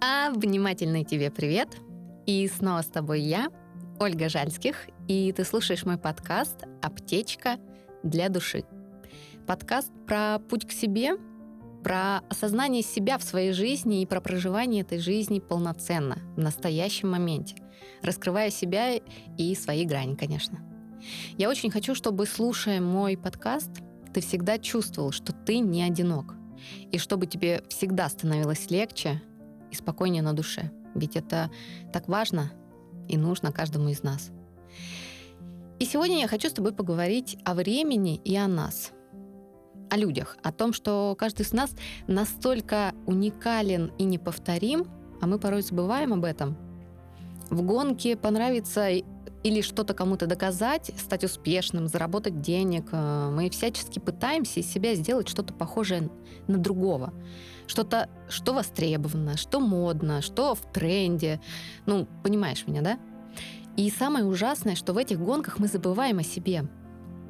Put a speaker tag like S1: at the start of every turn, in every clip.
S1: Обнимательный тебе привет! И снова с тобой я, Ольга Жальских, и ты слушаешь мой подкаст «Аптечка для души». Подкаст про путь к себе, про осознание себя в своей жизни и про проживание этой жизни полноценно, в настоящем моменте, раскрывая себя и свои грани, конечно. Я очень хочу, чтобы, слушая мой подкаст, ты всегда чувствовал, что ты не одинок, и чтобы тебе всегда становилось легче и спокойнее на душе. Ведь это так важно и нужно каждому из нас. И сегодня я хочу с тобой поговорить о времени и о нас. О людях, о том, что каждый из нас настолько уникален и неповторим, а мы порой забываем об этом. В гонке понравится или что-то кому-то доказать, стать успешным, заработать денег. Э, мы всячески пытаемся из себя сделать что-то похожее на другого. Что-то, что востребовано, что модно, что в тренде. Ну, понимаешь меня, да? И самое ужасное, что в этих гонках мы забываем о себе.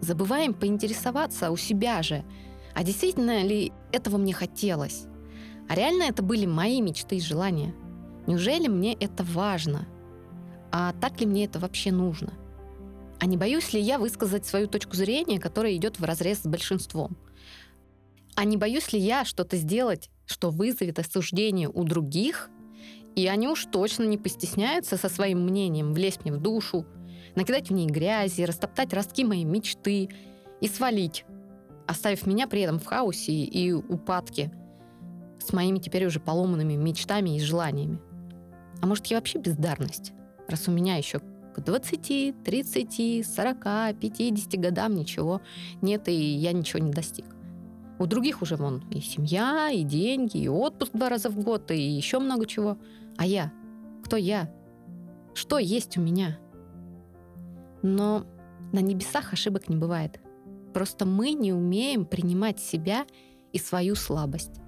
S1: Забываем поинтересоваться у себя же. А действительно ли этого мне хотелось? А реально это были мои мечты и желания? Неужели мне это важно? А так ли мне это вообще нужно? А не боюсь ли я высказать свою точку зрения, которая идет в разрез с большинством? А не боюсь ли я что-то сделать, что вызовет осуждение у других, и они уж точно не постесняются со своим мнением влезть мне в душу, накидать в ней грязи, растоптать ростки моей мечты и свалить, оставив меня при этом в хаосе и упадке с моими теперь уже поломанными мечтами и желаниями. А может, я вообще бездарность? Раз у меня еще к 20, 30, 40, 50 годам ничего нет, и я ничего не достиг. У других уже вон и семья, и деньги, и отпуск два раза в год, и еще много чего. А я? Кто я? Что есть у меня? Но на небесах ошибок не бывает. Просто мы не умеем принимать себя и свою слабость.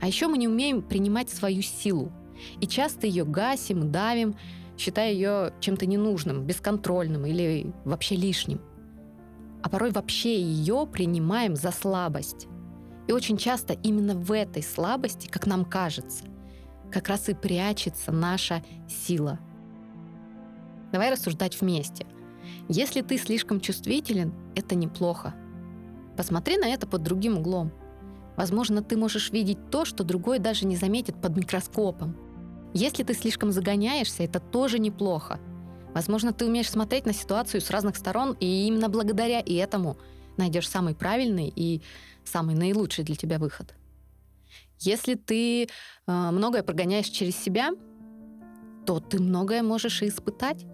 S1: А еще мы не умеем принимать свою силу. И часто ее гасим, давим, считая ее чем-то ненужным, бесконтрольным или вообще лишним. А порой вообще ее принимаем за слабость. И очень часто именно в этой слабости, как нам кажется, как раз и прячется наша сила. Давай рассуждать вместе. Если ты слишком чувствителен, это неплохо. Посмотри на это под другим углом. Возможно, ты можешь видеть то, что другой даже не заметит под микроскопом. Если ты слишком загоняешься, это тоже неплохо. Возможно, ты умеешь смотреть на ситуацию с разных сторон, и именно благодаря этому найдешь самый правильный и самый наилучший для тебя выход. Если ты э, многое прогоняешь через себя, то ты многое можешь и испытать.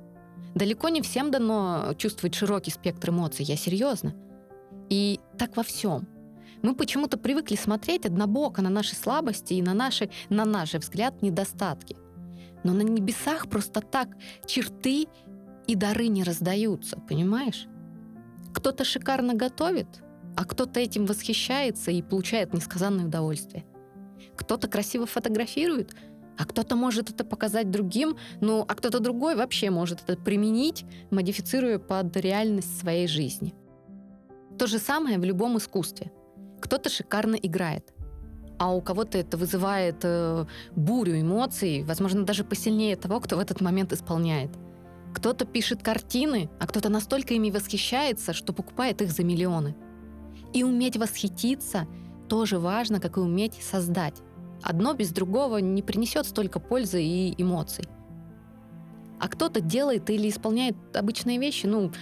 S1: Далеко не всем дано чувствовать широкий спектр эмоций, я серьезно. И так во всем. Мы почему-то привыкли смотреть однобоко на наши слабости и на наши, на наш взгляд, недостатки. Но на небесах просто так черты и дары не раздаются, понимаешь? Кто-то шикарно готовит, а кто-то этим восхищается и получает несказанное удовольствие. Кто-то красиво фотографирует, а кто-то может это показать другим, ну, а кто-то другой вообще может это применить, модифицируя под реальность своей жизни. То же самое в любом искусстве – кто-то шикарно играет, а у кого-то это вызывает э, бурю эмоций, возможно, даже посильнее того, кто в этот момент исполняет. Кто-то пишет картины, а кто-то настолько ими восхищается, что покупает их за миллионы. И уметь восхититься тоже важно, как и уметь создать. Одно без другого не принесет столько пользы и эмоций. А кто-то делает или исполняет обычные вещи, ну,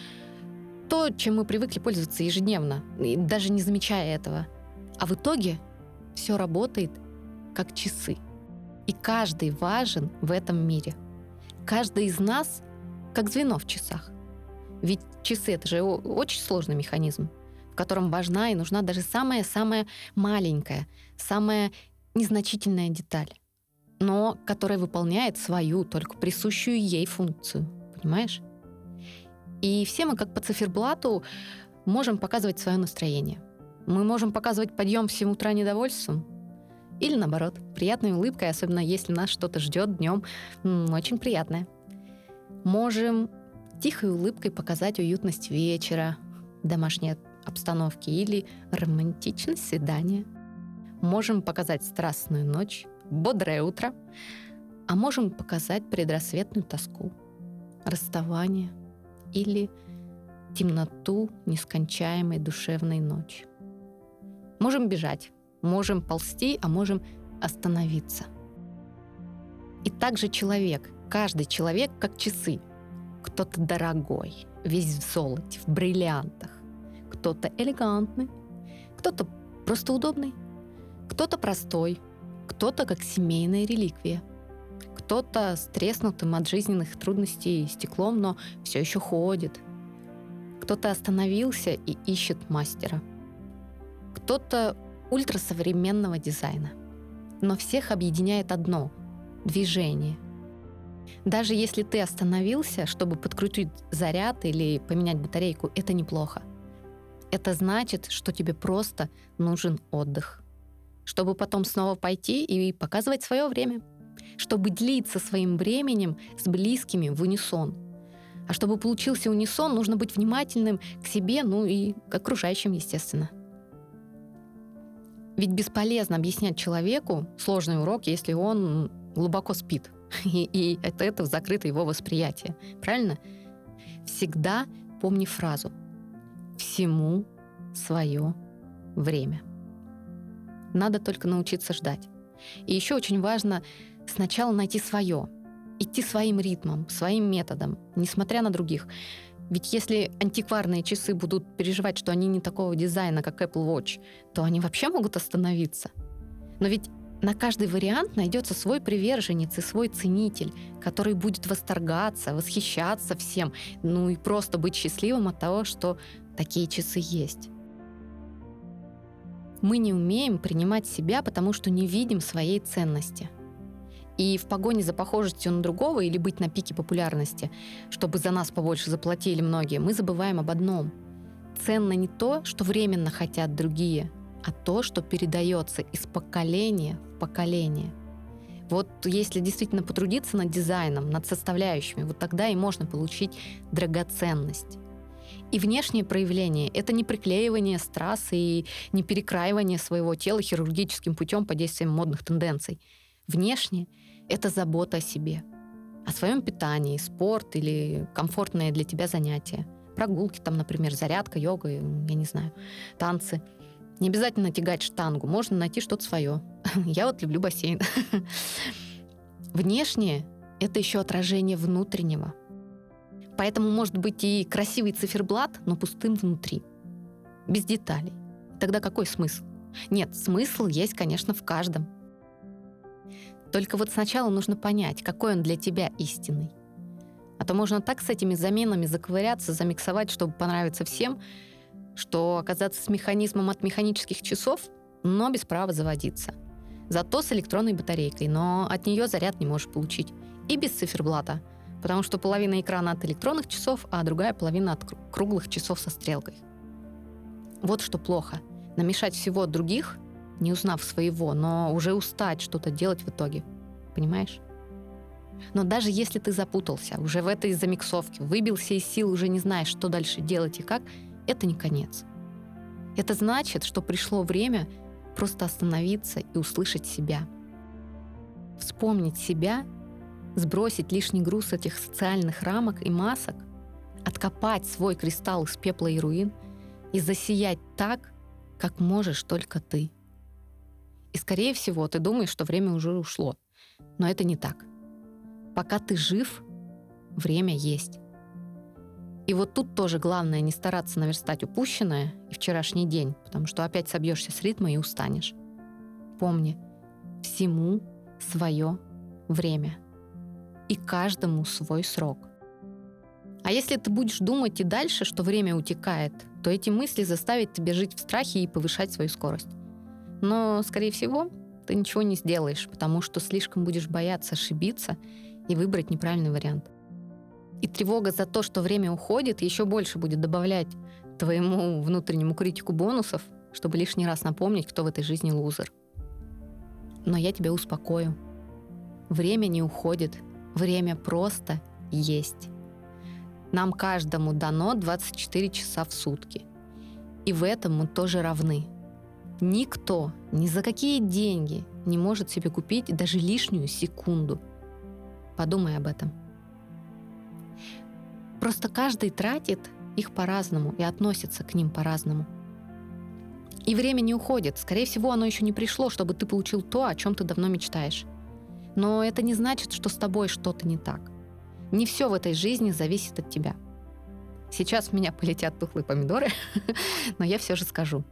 S1: то, чем мы привыкли пользоваться ежедневно, даже не замечая этого. А в итоге все работает как часы. И каждый важен в этом мире. Каждый из нас как звено в часах. Ведь часы — это же очень сложный механизм, в котором важна и нужна даже самая-самая маленькая, самая незначительная деталь, но которая выполняет свою, только присущую ей функцию. Понимаешь? И все мы, как по циферблату, можем показывать свое настроение. Мы можем показывать подъем в 7 утра недовольством, или наоборот, приятной улыбкой, особенно если нас что-то ждет днем, очень приятное. Можем тихой улыбкой показать уютность вечера, домашней обстановки или романтичность свидания. Можем показать страстную ночь, бодрое утро, а можем показать предрассветную тоску, расставание или темноту нескончаемой душевной ночи. Можем бежать, можем ползти, а можем остановиться. И также человек, каждый человек как часы. Кто-то дорогой, весь в золоте, в бриллиантах. Кто-то элегантный, кто-то просто удобный, кто-то простой, кто-то как семейная реликвия. Кто-то с треснутым от жизненных трудностей стеклом, но все еще ходит. Кто-то остановился и ищет мастера. Кто-то ультрасовременного дизайна. Но всех объединяет одно — движение. Даже если ты остановился, чтобы подкрутить заряд или поменять батарейку, это неплохо. Это значит, что тебе просто нужен отдых. Чтобы потом снова пойти и показывать свое время. Чтобы длиться своим временем с близкими в унисон. А чтобы получился унисон, нужно быть внимательным к себе, ну и к окружающим, естественно. Ведь бесполезно объяснять человеку сложный урок, если он глубоко спит. И, и это, это закрыто его восприятие. Правильно? Всегда помни фразу «всему свое время». Надо только научиться ждать. И еще очень важно сначала найти свое, идти своим ритмом, своим методом, несмотря на других. Ведь если антикварные часы будут переживать, что они не такого дизайна, как Apple Watch, то они вообще могут остановиться. Но ведь на каждый вариант найдется свой приверженец и свой ценитель, который будет восторгаться, восхищаться всем, ну и просто быть счастливым от того, что такие часы есть. Мы не умеем принимать себя, потому что не видим своей ценности – и в погоне за похожестью на другого или быть на пике популярности, чтобы за нас побольше заплатили многие, мы забываем об одном. Ценно не то, что временно хотят другие, а то, что передается из поколения в поколение. Вот если действительно потрудиться над дизайном, над составляющими, вот тогда и можно получить драгоценность. И внешнее проявление — это не приклеивание страз и не перекраивание своего тела хирургическим путем под действием модных тенденций. Внешнее это забота о себе, о своем питании, спорт или комфортное для тебя занятие. Прогулки там, например, зарядка, йога, я не знаю, танцы. Не обязательно тягать штангу, можно найти что-то свое. Я вот люблю бассейн. Внешнее — это еще отражение внутреннего. Поэтому может быть и красивый циферблат, но пустым внутри. Без деталей. Тогда какой смысл? Нет, смысл есть, конечно, в каждом. Только вот сначала нужно понять, какой он для тебя истинный. А то можно так с этими заменами заковыряться, замиксовать, чтобы понравиться всем, что оказаться с механизмом от механических часов, но без права заводиться. Зато с электронной батарейкой, но от нее заряд не можешь получить. И без циферблата, потому что половина экрана от электронных часов, а другая половина от круглых часов со стрелкой. Вот что плохо. Намешать всего от других — не узнав своего, но уже устать что-то делать в итоге. Понимаешь? Но даже если ты запутался, уже в этой замиксовке, выбился из сил, уже не знаешь, что дальше делать и как, это не конец. Это значит, что пришло время просто остановиться и услышать себя. Вспомнить себя, сбросить лишний груз этих социальных рамок и масок, откопать свой кристалл из пепла и руин и засиять так, как можешь только ты. И, скорее всего, ты думаешь, что время уже ушло. Но это не так. Пока ты жив, время есть. И вот тут тоже главное не стараться наверстать упущенное и вчерашний день, потому что опять собьешься с ритма и устанешь. Помни, всему свое время. И каждому свой срок. А если ты будешь думать и дальше, что время утекает, то эти мысли заставят тебя жить в страхе и повышать свою скорость. Но, скорее всего, ты ничего не сделаешь, потому что слишком будешь бояться ошибиться и выбрать неправильный вариант. И тревога за то, что время уходит, еще больше будет добавлять твоему внутреннему критику бонусов, чтобы лишний раз напомнить, кто в этой жизни лузер. Но я тебя успокою. Время не уходит, время просто есть. Нам каждому дано 24 часа в сутки. И в этом мы тоже равны – Никто ни за какие деньги не может себе купить даже лишнюю секунду. подумай об этом. Просто каждый тратит их по-разному и относится к ним по-разному. И время не уходит. Скорее всего, оно еще не пришло, чтобы ты получил то, о чем ты давно мечтаешь. Но это не значит, что с тобой что-то не так. Не все в этой жизни зависит от тебя. Сейчас в меня полетят тухлые помидоры, но я все же скажу.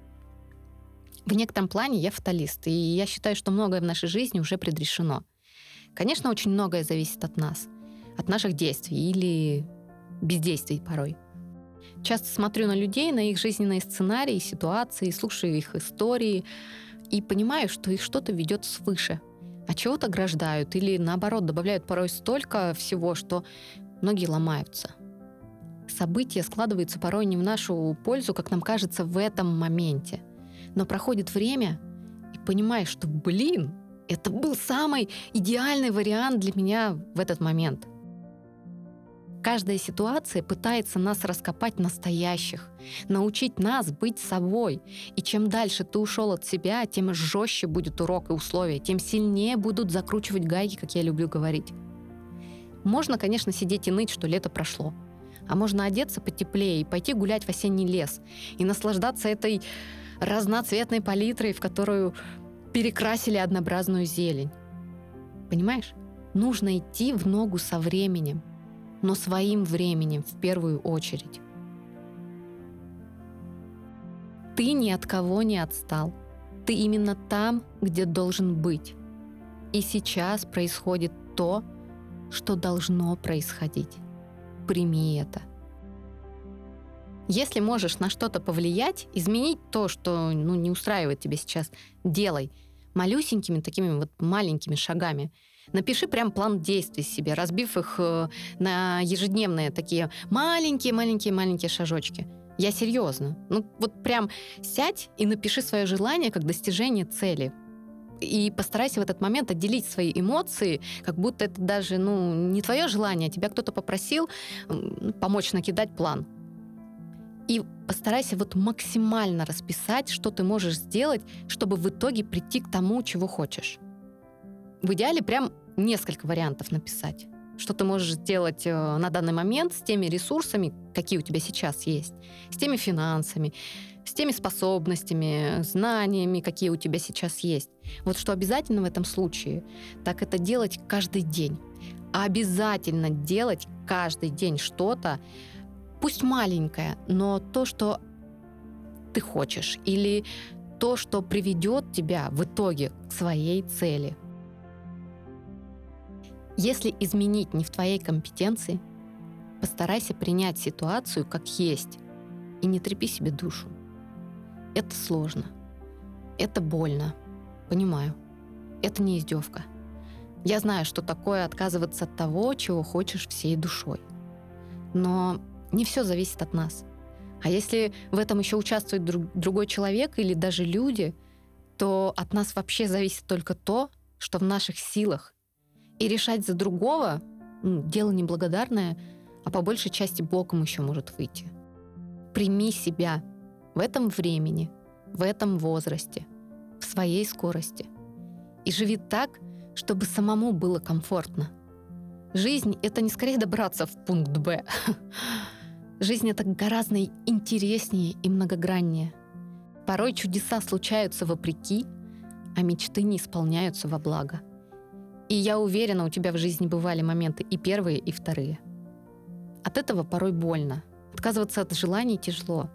S1: В некотором плане я фаталист, и я считаю, что многое в нашей жизни уже предрешено. Конечно, очень многое зависит от нас, от наших действий или бездействий порой. Часто смотрю на людей, на их жизненные сценарии, ситуации, слушаю их истории и понимаю, что их что-то ведет свыше, а чего-то ограждают или наоборот добавляют порой столько всего, что многие ломаются. События складываются порой не в нашу пользу, как нам кажется в этом моменте. Но проходит время, и понимаешь, что, блин, это был самый идеальный вариант для меня в этот момент – Каждая ситуация пытается нас раскопать настоящих, научить нас быть собой. И чем дальше ты ушел от себя, тем жестче будет урок и условия, тем сильнее будут закручивать гайки, как я люблю говорить. Можно, конечно, сидеть и ныть, что лето прошло. А можно одеться потеплее и пойти гулять в осенний лес и наслаждаться этой разноцветной палитрой, в которую перекрасили однообразную зелень. Понимаешь? Нужно идти в ногу со временем, но своим временем в первую очередь. Ты ни от кого не отстал. Ты именно там, где должен быть. И сейчас происходит то, что должно происходить. Прими это. Если можешь на что-то повлиять, изменить то, что ну, не устраивает тебя сейчас, делай малюсенькими такими вот маленькими шагами – Напиши прям план действий себе, разбив их э, на ежедневные такие маленькие-маленькие-маленькие шажочки. Я серьезно. Ну вот прям сядь и напиши свое желание как достижение цели. И постарайся в этот момент отделить свои эмоции, как будто это даже ну, не твое желание, тебя кто-то попросил помочь накидать план. И постарайся вот максимально расписать, что ты можешь сделать, чтобы в итоге прийти к тому, чего хочешь. В идеале прям несколько вариантов написать. Что ты можешь сделать э, на данный момент с теми ресурсами, какие у тебя сейчас есть, с теми финансами, с теми способностями, знаниями, какие у тебя сейчас есть. Вот что обязательно в этом случае, так это делать каждый день. Обязательно делать каждый день что-то, пусть маленькое, но то, что ты хочешь, или то, что приведет тебя в итоге к своей цели – если изменить не в твоей компетенции, постарайся принять ситуацию как есть и не трепи себе душу. Это сложно. Это больно. Понимаю. Это не издевка. Я знаю, что такое отказываться от того, чего хочешь всей душой. Но не все зависит от нас. А если в этом еще участвует друг, другой человек или даже люди, то от нас вообще зависит только то, что в наших силах и решать за другого ну, дело неблагодарное, а по большей части боком еще может выйти. Прими себя в этом времени, в этом возрасте, в своей скорости. И живи так, чтобы самому было комфортно. Жизнь — это не скорее добраться в пункт «Б». Жизнь — это гораздо интереснее и многограннее. Порой чудеса случаются вопреки, а мечты не исполняются во благо — и я уверена, у тебя в жизни бывали моменты и первые, и вторые. От этого порой больно. Отказываться от желаний тяжело.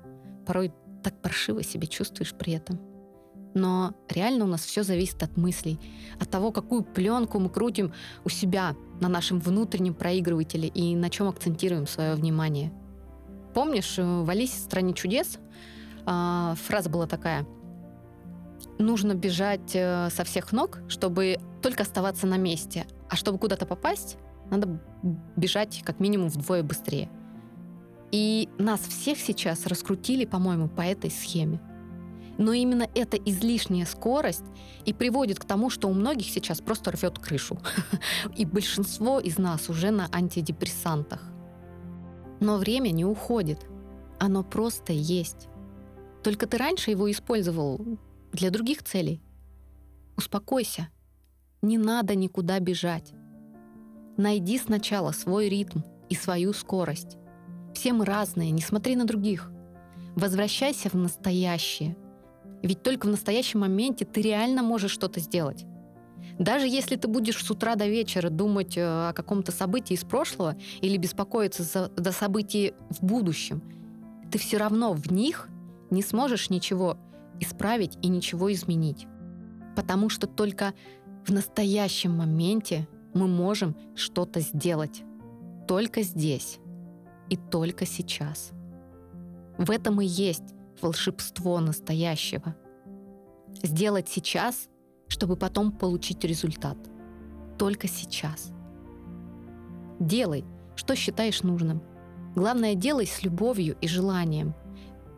S1: Порой так паршиво себя чувствуешь при этом. Но реально у нас все зависит от мыслей, от того, какую пленку мы крутим у себя на нашем внутреннем проигрывателе и на чем акцентируем свое внимание. Помнишь, в Алисе в стране чудес а, фраза была такая: нужно бежать э, со всех ног, чтобы только оставаться на месте. А чтобы куда-то попасть, надо бежать как минимум вдвое быстрее. И нас всех сейчас раскрутили, по-моему, по этой схеме. Но именно эта излишняя скорость и приводит к тому, что у многих сейчас просто рвет крышу. И большинство из нас уже на антидепрессантах. Но время не уходит. Оно просто есть. Только ты раньше его использовал для других целей. Успокойся. Не надо никуда бежать. Найди сначала свой ритм и свою скорость. Все мы разные, не смотри на других. Возвращайся в настоящее. Ведь только в настоящем моменте ты реально можешь что-то сделать. Даже если ты будешь с утра до вечера думать э, о каком-то событии из прошлого или беспокоиться за, за события в будущем, ты все равно в них не сможешь ничего исправить и ничего изменить. Потому что только в настоящем моменте мы можем что-то сделать. Только здесь и только сейчас. В этом и есть волшебство настоящего. Сделать сейчас, чтобы потом получить результат. Только сейчас. Делай, что считаешь нужным. Главное, делай с любовью и желанием.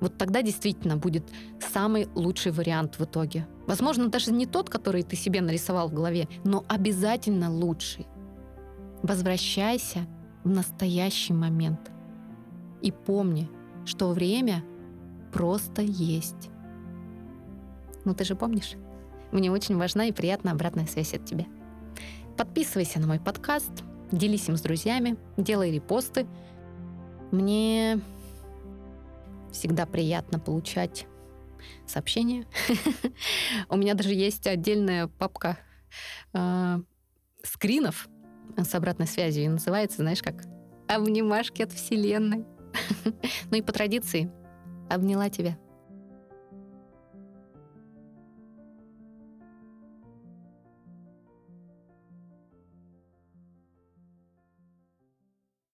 S1: Вот тогда действительно будет самый лучший вариант в итоге. Возможно, даже не тот, который ты себе нарисовал в голове, но обязательно лучший. Возвращайся в настоящий момент. И помни, что время просто есть. Ну ты же помнишь? Мне очень важна и приятная обратная связь от тебя. Подписывайся на мой подкаст, делись им с друзьями, делай репосты. Мне всегда приятно получать сообщения. У меня даже есть отдельная папка э, скринов с обратной связью. И называется, знаешь, как «Обнимашки от Вселенной». ну и по традиции обняла тебя.